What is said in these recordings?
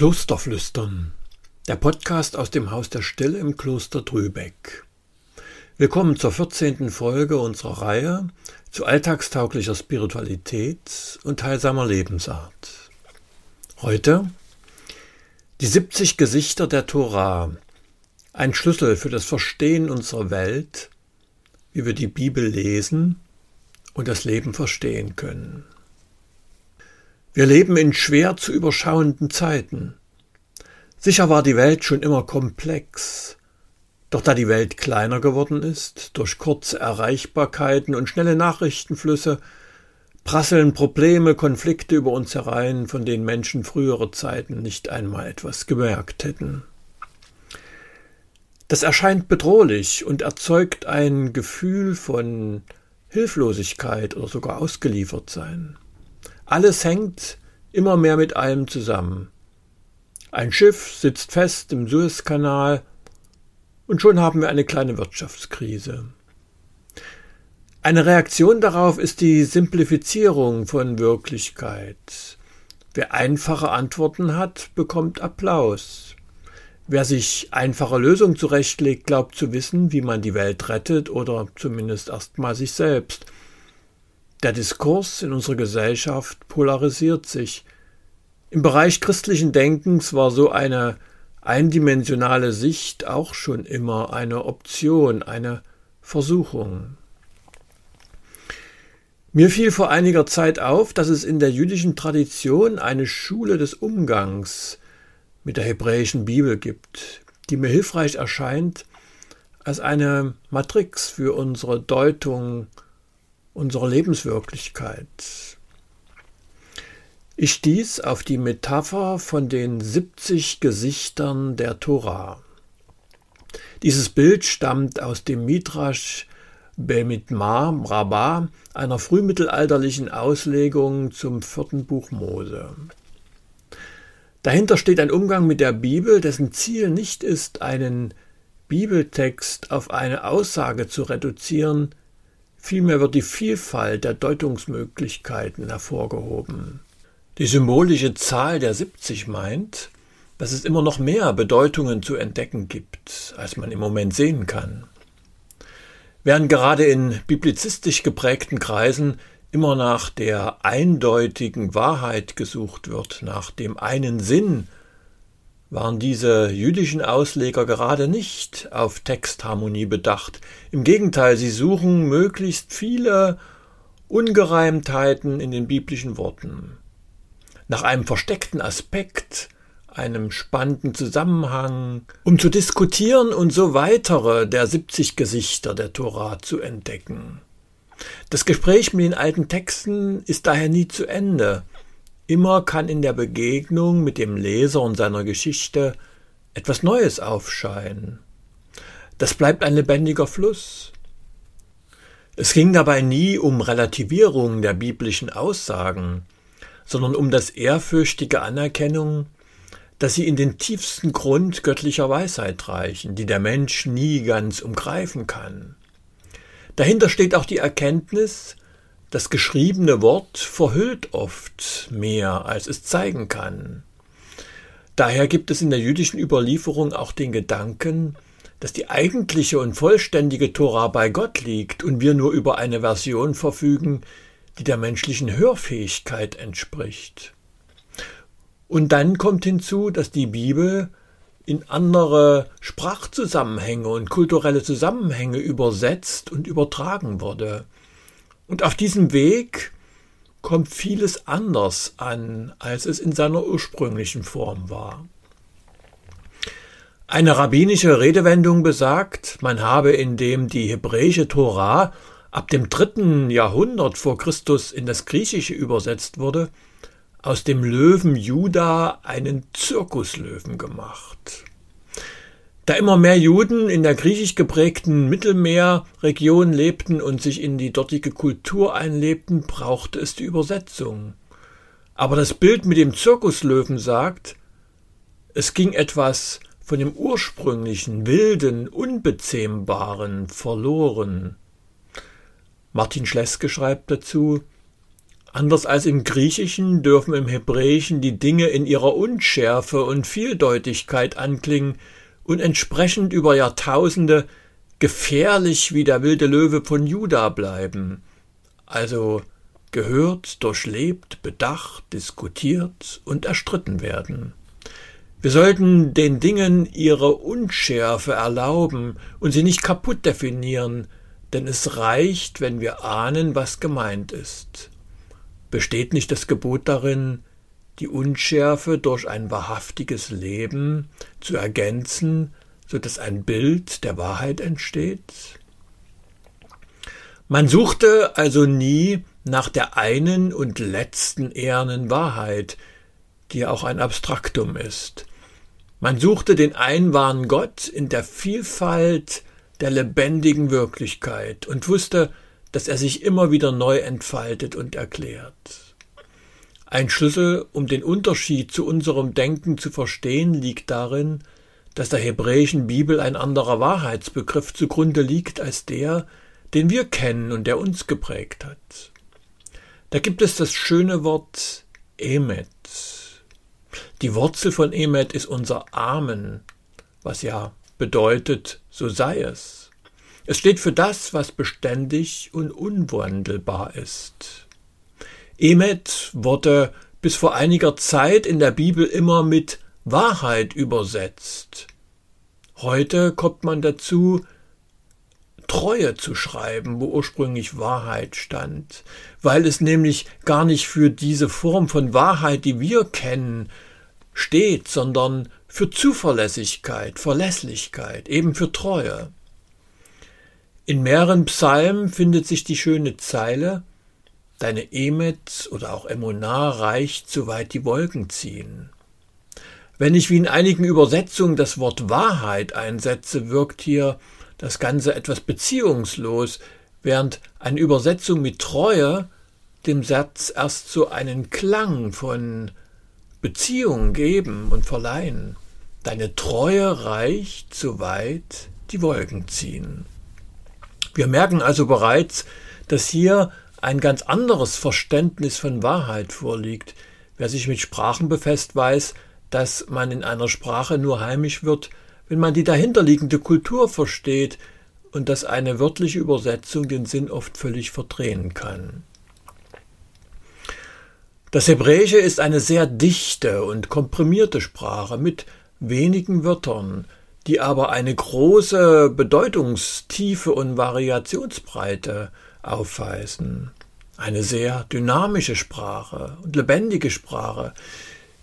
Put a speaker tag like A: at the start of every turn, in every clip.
A: Klosterflüstern, der Podcast aus dem Haus der Stille im Kloster Drübeck. Willkommen zur 14. Folge unserer Reihe zu alltagstauglicher Spiritualität und heilsamer Lebensart. Heute die 70 Gesichter der Torah, ein Schlüssel für das Verstehen unserer Welt, wie wir die Bibel lesen und das Leben verstehen können. Wir leben in schwer zu überschauenden Zeiten. Sicher war die Welt schon immer komplex, doch da die Welt kleiner geworden ist, durch kurze Erreichbarkeiten und schnelle Nachrichtenflüsse, prasseln Probleme, Konflikte über uns herein, von denen Menschen frühere Zeiten nicht einmal etwas gemerkt hätten. Das erscheint bedrohlich und erzeugt ein Gefühl von Hilflosigkeit oder sogar ausgeliefert sein. Alles hängt immer mehr mit allem zusammen. Ein Schiff sitzt fest im Suezkanal und schon haben wir eine kleine Wirtschaftskrise. Eine Reaktion darauf ist die Simplifizierung von Wirklichkeit. Wer einfache Antworten hat, bekommt Applaus. Wer sich einfache Lösungen zurechtlegt, glaubt zu wissen, wie man die Welt rettet oder zumindest erstmal sich selbst. Der Diskurs in unserer Gesellschaft polarisiert sich. Im Bereich christlichen Denkens war so eine eindimensionale Sicht auch schon immer eine Option, eine Versuchung. Mir fiel vor einiger Zeit auf, dass es in der jüdischen Tradition eine Schule des Umgangs mit der hebräischen Bibel gibt, die mir hilfreich erscheint als eine Matrix für unsere Deutung unserer Lebenswirklichkeit. Ich stieß auf die Metapher von den 70 Gesichtern der Tora. Dieses Bild stammt aus dem Midrash Bemitmar Rabbah, einer frühmittelalterlichen Auslegung zum vierten Buch Mose. Dahinter steht ein Umgang mit der Bibel, dessen Ziel nicht ist, einen Bibeltext auf eine Aussage zu reduzieren, Vielmehr wird die Vielfalt der Deutungsmöglichkeiten hervorgehoben. Die symbolische Zahl der 70 meint, dass es immer noch mehr Bedeutungen zu entdecken gibt, als man im Moment sehen kann. Während gerade in biblizistisch geprägten Kreisen immer nach der eindeutigen Wahrheit gesucht wird, nach dem einen Sinn waren diese jüdischen Ausleger gerade nicht auf Textharmonie bedacht. Im Gegenteil, sie suchen möglichst viele Ungereimtheiten in den biblischen Worten. Nach einem versteckten Aspekt, einem spannenden Zusammenhang, um zu diskutieren und so weitere der 70 Gesichter der Tora zu entdecken. Das Gespräch mit den alten Texten ist daher nie zu Ende. Immer kann in der Begegnung mit dem Leser und seiner Geschichte etwas Neues aufscheinen. Das bleibt ein lebendiger Fluss. Es ging dabei nie um Relativierung der biblischen Aussagen, sondern um das ehrfürchtige Anerkennung, dass sie in den tiefsten Grund göttlicher Weisheit reichen, die der Mensch nie ganz umgreifen kann. Dahinter steht auch die Erkenntnis, das geschriebene Wort verhüllt oft mehr, als es zeigen kann. Daher gibt es in der jüdischen Überlieferung auch den Gedanken, dass die eigentliche und vollständige Tora bei Gott liegt und wir nur über eine Version verfügen, die der menschlichen Hörfähigkeit entspricht. Und dann kommt hinzu, dass die Bibel in andere Sprachzusammenhänge und kulturelle Zusammenhänge übersetzt und übertragen wurde. Und auf diesem Weg kommt vieles anders an, als es in seiner ursprünglichen Form war. Eine rabbinische Redewendung besagt, man habe indem die hebräische Tora ab dem dritten Jahrhundert vor Christus in das Griechische übersetzt wurde, aus dem Löwen Juda einen Zirkuslöwen gemacht. Da immer mehr Juden in der griechisch geprägten Mittelmeerregion lebten und sich in die dortige Kultur einlebten, brauchte es die Übersetzung. Aber das Bild mit dem Zirkuslöwen sagt, es ging etwas von dem ursprünglichen, wilden, unbezähmbaren verloren. Martin Schleske schreibt dazu, Anders als im Griechischen dürfen im Hebräischen die Dinge in ihrer Unschärfe und Vieldeutigkeit anklingen und entsprechend über Jahrtausende gefährlich wie der wilde Löwe von Juda bleiben. Also gehört, durchlebt, bedacht, diskutiert und erstritten werden. Wir sollten den Dingen ihre Unschärfe erlauben und sie nicht kaputt definieren, denn es reicht, wenn wir ahnen, was gemeint ist. Besteht nicht das Gebot darin, die Unschärfe durch ein wahrhaftiges Leben zu ergänzen, so dass ein Bild der Wahrheit entsteht? Man suchte also nie nach der einen und letzten ehernen Wahrheit, die auch ein Abstraktum ist. Man suchte den einwahren Gott in der Vielfalt der lebendigen Wirklichkeit und wusste, dass er sich immer wieder neu entfaltet und erklärt. Ein Schlüssel, um den Unterschied zu unserem Denken zu verstehen, liegt darin, dass der hebräischen Bibel ein anderer Wahrheitsbegriff zugrunde liegt als der, den wir kennen und der uns geprägt hat. Da gibt es das schöne Wort Emet. Die Wurzel von Emet ist unser Amen, was ja bedeutet, so sei es. Es steht für das, was beständig und unwandelbar ist. Emet wurde bis vor einiger Zeit in der Bibel immer mit Wahrheit übersetzt. Heute kommt man dazu, Treue zu schreiben, wo ursprünglich Wahrheit stand, weil es nämlich gar nicht für diese Form von Wahrheit, die wir kennen, steht, sondern für Zuverlässigkeit, Verlässlichkeit, eben für Treue. In mehreren Psalmen findet sich die schöne Zeile Deine Emet oder auch Emunar reicht, soweit die Wolken ziehen. Wenn ich wie in einigen Übersetzungen das Wort Wahrheit einsetze, wirkt hier das Ganze etwas beziehungslos, während eine Übersetzung mit Treue dem Satz erst so einen Klang von Beziehung geben und verleihen. Deine Treue reicht, soweit die Wolken ziehen. Wir merken also bereits, dass hier ein ganz anderes Verständnis von Wahrheit vorliegt. Wer sich mit Sprachen befasst, weiß, dass man in einer Sprache nur heimisch wird, wenn man die dahinterliegende Kultur versteht und dass eine wörtliche Übersetzung den Sinn oft völlig verdrehen kann. Das Hebräische ist eine sehr dichte und komprimierte Sprache mit wenigen Wörtern, die aber eine große Bedeutungstiefe und Variationsbreite aufweisen. Eine sehr dynamische Sprache und lebendige Sprache.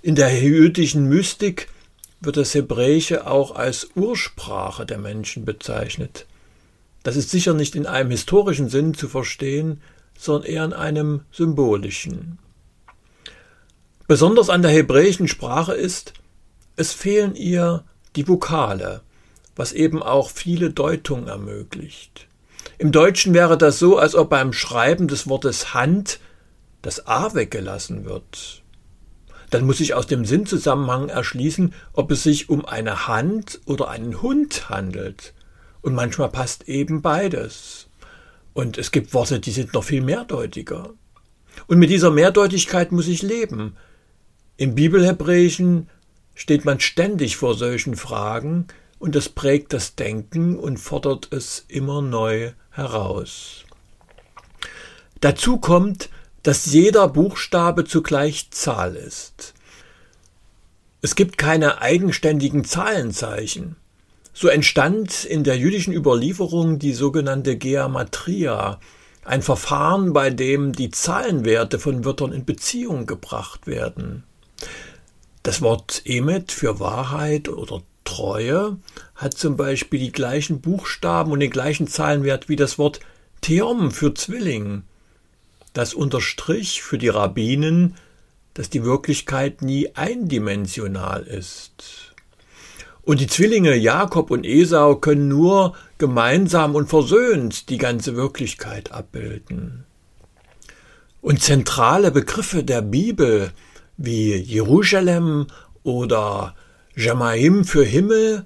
A: In der jüdischen Mystik wird das Hebräische auch als Ursprache der Menschen bezeichnet. Das ist sicher nicht in einem historischen Sinn zu verstehen, sondern eher in einem symbolischen. Besonders an der hebräischen Sprache ist, es fehlen ihr die Vokale, was eben auch viele Deutungen ermöglicht. Im Deutschen wäre das so, als ob beim Schreiben des Wortes Hand das A weggelassen wird dann muss ich aus dem Sinnzusammenhang erschließen, ob es sich um eine Hand oder einen Hund handelt. Und manchmal passt eben beides. Und es gibt Worte, die sind noch viel mehrdeutiger. Und mit dieser Mehrdeutigkeit muss ich leben. Im Bibelhebräischen steht man ständig vor solchen Fragen, und das prägt das Denken und fordert es immer neu heraus. Dazu kommt, dass jeder Buchstabe zugleich Zahl ist. Es gibt keine eigenständigen Zahlenzeichen. So entstand in der jüdischen Überlieferung die sogenannte Geamatria, ein Verfahren, bei dem die Zahlenwerte von Wörtern in Beziehung gebracht werden. Das Wort Emet für Wahrheit oder Treue hat zum Beispiel die gleichen Buchstaben und den gleichen Zahlenwert wie das Wort Theom für Zwilling. Das unterstrich für die Rabbinen, dass die Wirklichkeit nie eindimensional ist. Und die Zwillinge Jakob und Esau können nur gemeinsam und versöhnt die ganze Wirklichkeit abbilden. Und zentrale Begriffe der Bibel wie Jerusalem oder Jamaim für Himmel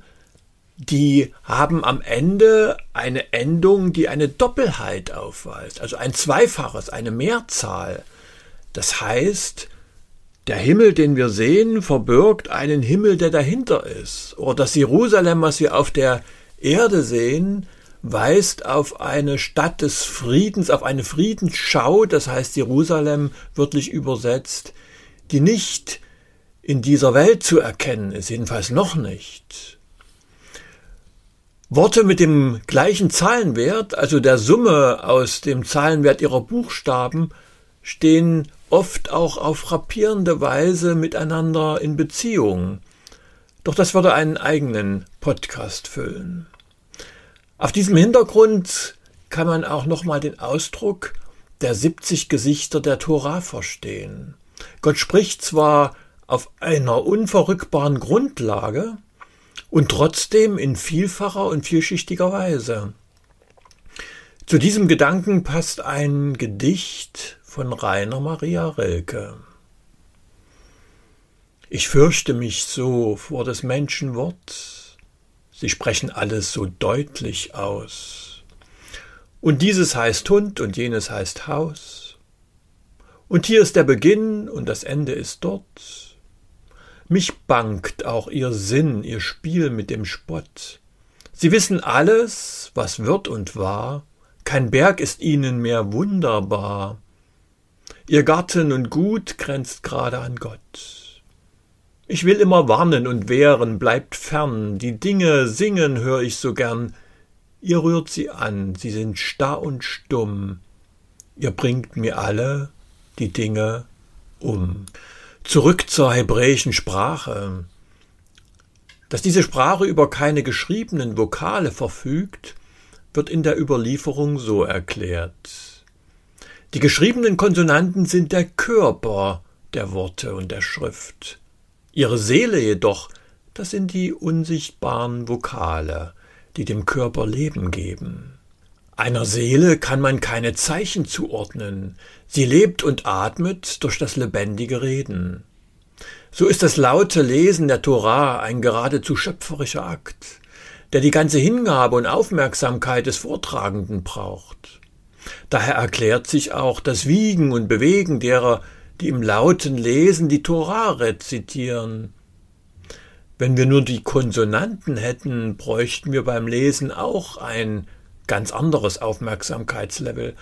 A: die haben am Ende eine Endung, die eine Doppelheit aufweist, also ein Zweifaches, eine Mehrzahl. Das heißt, der Himmel, den wir sehen, verbirgt einen Himmel, der dahinter ist. Oder das Jerusalem, was wir auf der Erde sehen, weist auf eine Stadt des Friedens, auf eine Friedensschau, das heißt Jerusalem wörtlich übersetzt, die nicht in dieser Welt zu erkennen ist, jedenfalls noch nicht. Worte mit dem gleichen Zahlenwert, also der Summe aus dem Zahlenwert ihrer Buchstaben, stehen oft auch auf frappierende Weise miteinander in Beziehung. Doch das würde einen eigenen Podcast füllen. Auf diesem Hintergrund kann man auch nochmal den Ausdruck der 70 Gesichter der Tora verstehen. Gott spricht zwar auf einer unverrückbaren Grundlage und trotzdem in vielfacher und vielschichtiger Weise. Zu diesem Gedanken passt ein Gedicht von Rainer Maria Rilke. Ich fürchte mich so vor des Menschen Wort, Sie sprechen alles so deutlich aus. Und dieses heißt Hund und jenes heißt Haus. Und hier ist der Beginn und das Ende ist dort. Mich bangt auch ihr Sinn, ihr Spiel mit dem Spott. Sie wissen alles, was wird und war, kein Berg ist ihnen mehr wunderbar. Ihr Garten und Gut grenzt gerade an Gott. Ich will immer warnen und wehren, bleibt fern, die Dinge singen hör ich so gern. Ihr rührt sie an, sie sind starr und stumm. Ihr bringt mir alle die Dinge um. Zurück zur hebräischen Sprache. Dass diese Sprache über keine geschriebenen Vokale verfügt, wird in der Überlieferung so erklärt. Die geschriebenen Konsonanten sind der Körper der Worte und der Schrift. Ihre Seele jedoch, das sind die unsichtbaren Vokale, die dem Körper Leben geben. Einer Seele kann man keine Zeichen zuordnen, sie lebt und atmet durch das lebendige Reden. So ist das laute Lesen der Torah ein geradezu schöpferischer Akt, der die ganze Hingabe und Aufmerksamkeit des Vortragenden braucht. Daher erklärt sich auch das Wiegen und Bewegen derer, die im lauten Lesen die Tora rezitieren. Wenn wir nur die Konsonanten hätten, bräuchten wir beim Lesen auch ein ganz anderes Aufmerksamkeitslevel.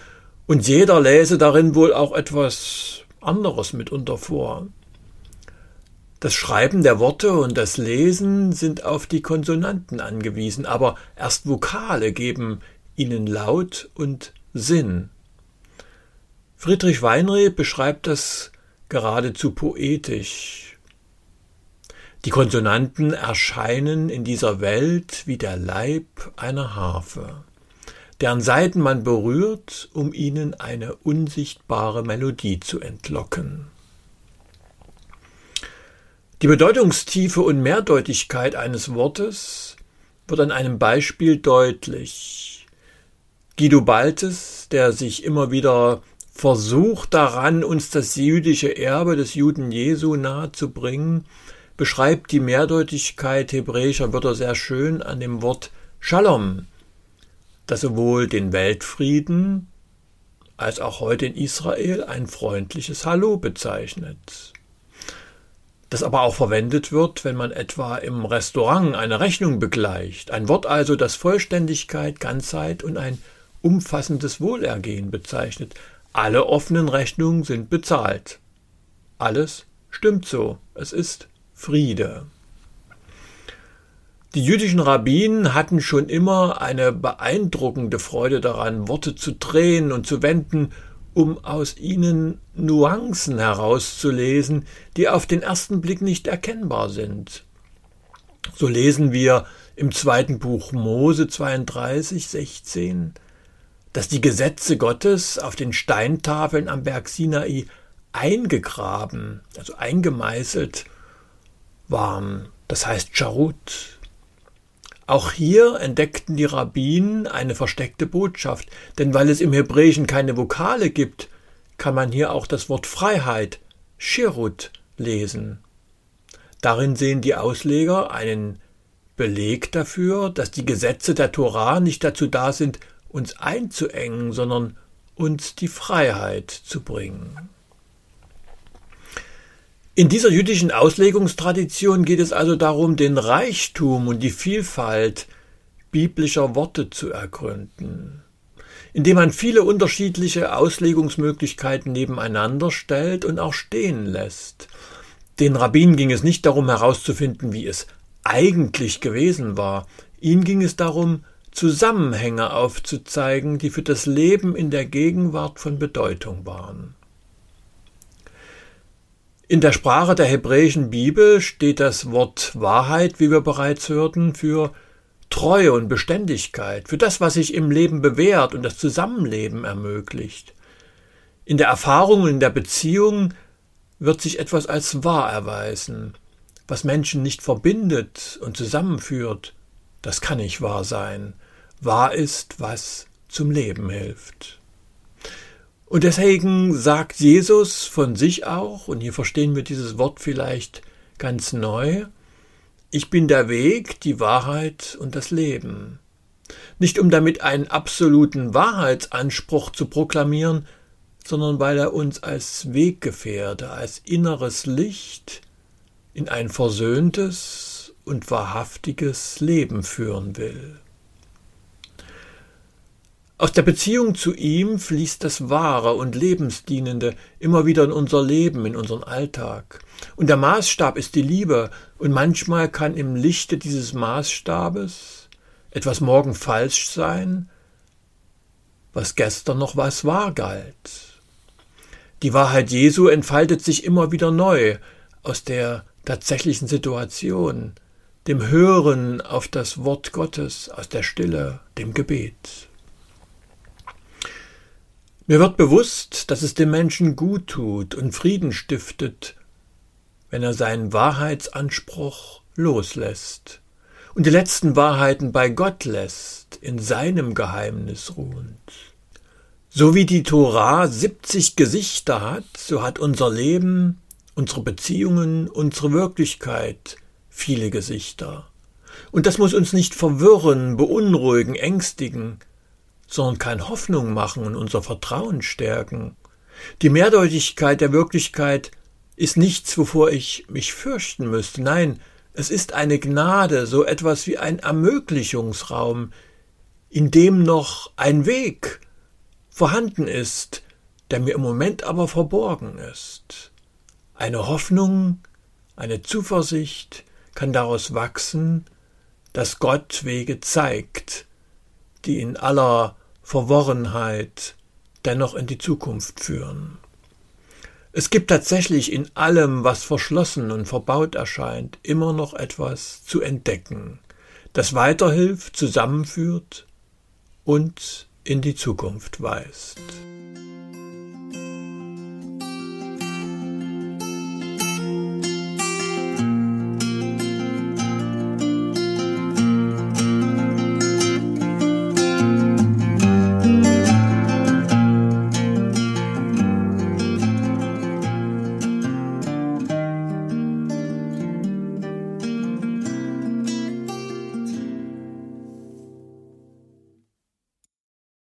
A: Und jeder läse darin wohl auch etwas anderes mitunter vor. Das Schreiben der Worte und das Lesen sind auf die Konsonanten angewiesen, aber erst Vokale geben ihnen Laut und Sinn. Friedrich Weinreb beschreibt das geradezu poetisch. Die Konsonanten erscheinen in dieser Welt wie der Leib einer Harfe, deren Saiten man berührt, um ihnen eine unsichtbare Melodie zu entlocken. Die Bedeutungstiefe und Mehrdeutigkeit eines Wortes wird an einem Beispiel deutlich. Guido Baltes, der sich immer wieder Versuch daran, uns das jüdische Erbe des Juden Jesu nahezubringen, beschreibt die Mehrdeutigkeit hebräischer Wörter sehr schön an dem Wort Shalom, das sowohl den Weltfrieden als auch heute in Israel ein freundliches Hallo bezeichnet. Das aber auch verwendet wird, wenn man etwa im Restaurant eine Rechnung begleicht, ein Wort also, das Vollständigkeit, Ganzheit und ein umfassendes Wohlergehen bezeichnet, alle offenen Rechnungen sind bezahlt. Alles stimmt so. Es ist Friede. Die jüdischen Rabbinen hatten schon immer eine beeindruckende Freude daran, Worte zu drehen und zu wenden, um aus ihnen Nuancen herauszulesen, die auf den ersten Blick nicht erkennbar sind. So lesen wir im zweiten Buch Mose 32, 16 dass die Gesetze Gottes auf den Steintafeln am Berg Sinai eingegraben, also eingemeißelt waren. Das heißt Charut. Auch hier entdeckten die Rabbinen eine versteckte Botschaft, denn weil es im Hebräischen keine Vokale gibt, kann man hier auch das Wort Freiheit, Shirut, lesen. Darin sehen die Ausleger einen Beleg dafür, dass die Gesetze der Torah nicht dazu da sind, uns einzuengen, sondern uns die Freiheit zu bringen. In dieser jüdischen Auslegungstradition geht es also darum, den Reichtum und die Vielfalt biblischer Worte zu ergründen, indem man viele unterschiedliche Auslegungsmöglichkeiten nebeneinander stellt und auch stehen lässt. Den Rabbinen ging es nicht darum herauszufinden, wie es eigentlich gewesen war, ihnen ging es darum, Zusammenhänge aufzuzeigen, die für das Leben in der Gegenwart von Bedeutung waren. In der Sprache der hebräischen Bibel steht das Wort Wahrheit, wie wir bereits hörten, für Treue und Beständigkeit, für das, was sich im Leben bewährt und das Zusammenleben ermöglicht. In der Erfahrung und in der Beziehung wird sich etwas als wahr erweisen. Was Menschen nicht verbindet und zusammenführt, das kann nicht wahr sein. Wahr ist, was zum Leben hilft. Und deswegen sagt Jesus von sich auch, und hier verstehen wir dieses Wort vielleicht ganz neu, ich bin der Weg, die Wahrheit und das Leben. Nicht um damit einen absoluten Wahrheitsanspruch zu proklamieren, sondern weil er uns als Weggefährte, als inneres Licht in ein versöhntes und wahrhaftiges Leben führen will. Aus der Beziehung zu ihm fließt das Wahre und Lebensdienende immer wieder in unser Leben, in unseren Alltag. Und der Maßstab ist die Liebe, und manchmal kann im Lichte dieses Maßstabes etwas morgen falsch sein, was gestern noch was wahr galt. Die Wahrheit Jesu entfaltet sich immer wieder neu aus der tatsächlichen Situation, dem Hören auf das Wort Gottes, aus der Stille, dem Gebet. Mir wird bewusst, dass es dem Menschen gut tut und Frieden stiftet, wenn er seinen Wahrheitsanspruch loslässt und die letzten Wahrheiten bei Gott lässt, in seinem Geheimnis ruhend. So wie die Tora 70 Gesichter hat, so hat unser Leben, unsere Beziehungen, unsere Wirklichkeit viele Gesichter. Und das muss uns nicht verwirren, beunruhigen, ängstigen, sondern kann Hoffnung machen und unser Vertrauen stärken. Die Mehrdeutigkeit der Wirklichkeit ist nichts, wovor ich mich fürchten müsste. Nein, es ist eine Gnade, so etwas wie ein Ermöglichungsraum, in dem noch ein Weg vorhanden ist, der mir im Moment aber verborgen ist. Eine Hoffnung, eine Zuversicht kann daraus wachsen, dass Gott Wege zeigt, die in aller Verworrenheit dennoch in die Zukunft führen. Es gibt tatsächlich in allem, was verschlossen und verbaut erscheint, immer noch etwas zu entdecken, das weiterhilft, zusammenführt und in die Zukunft weist.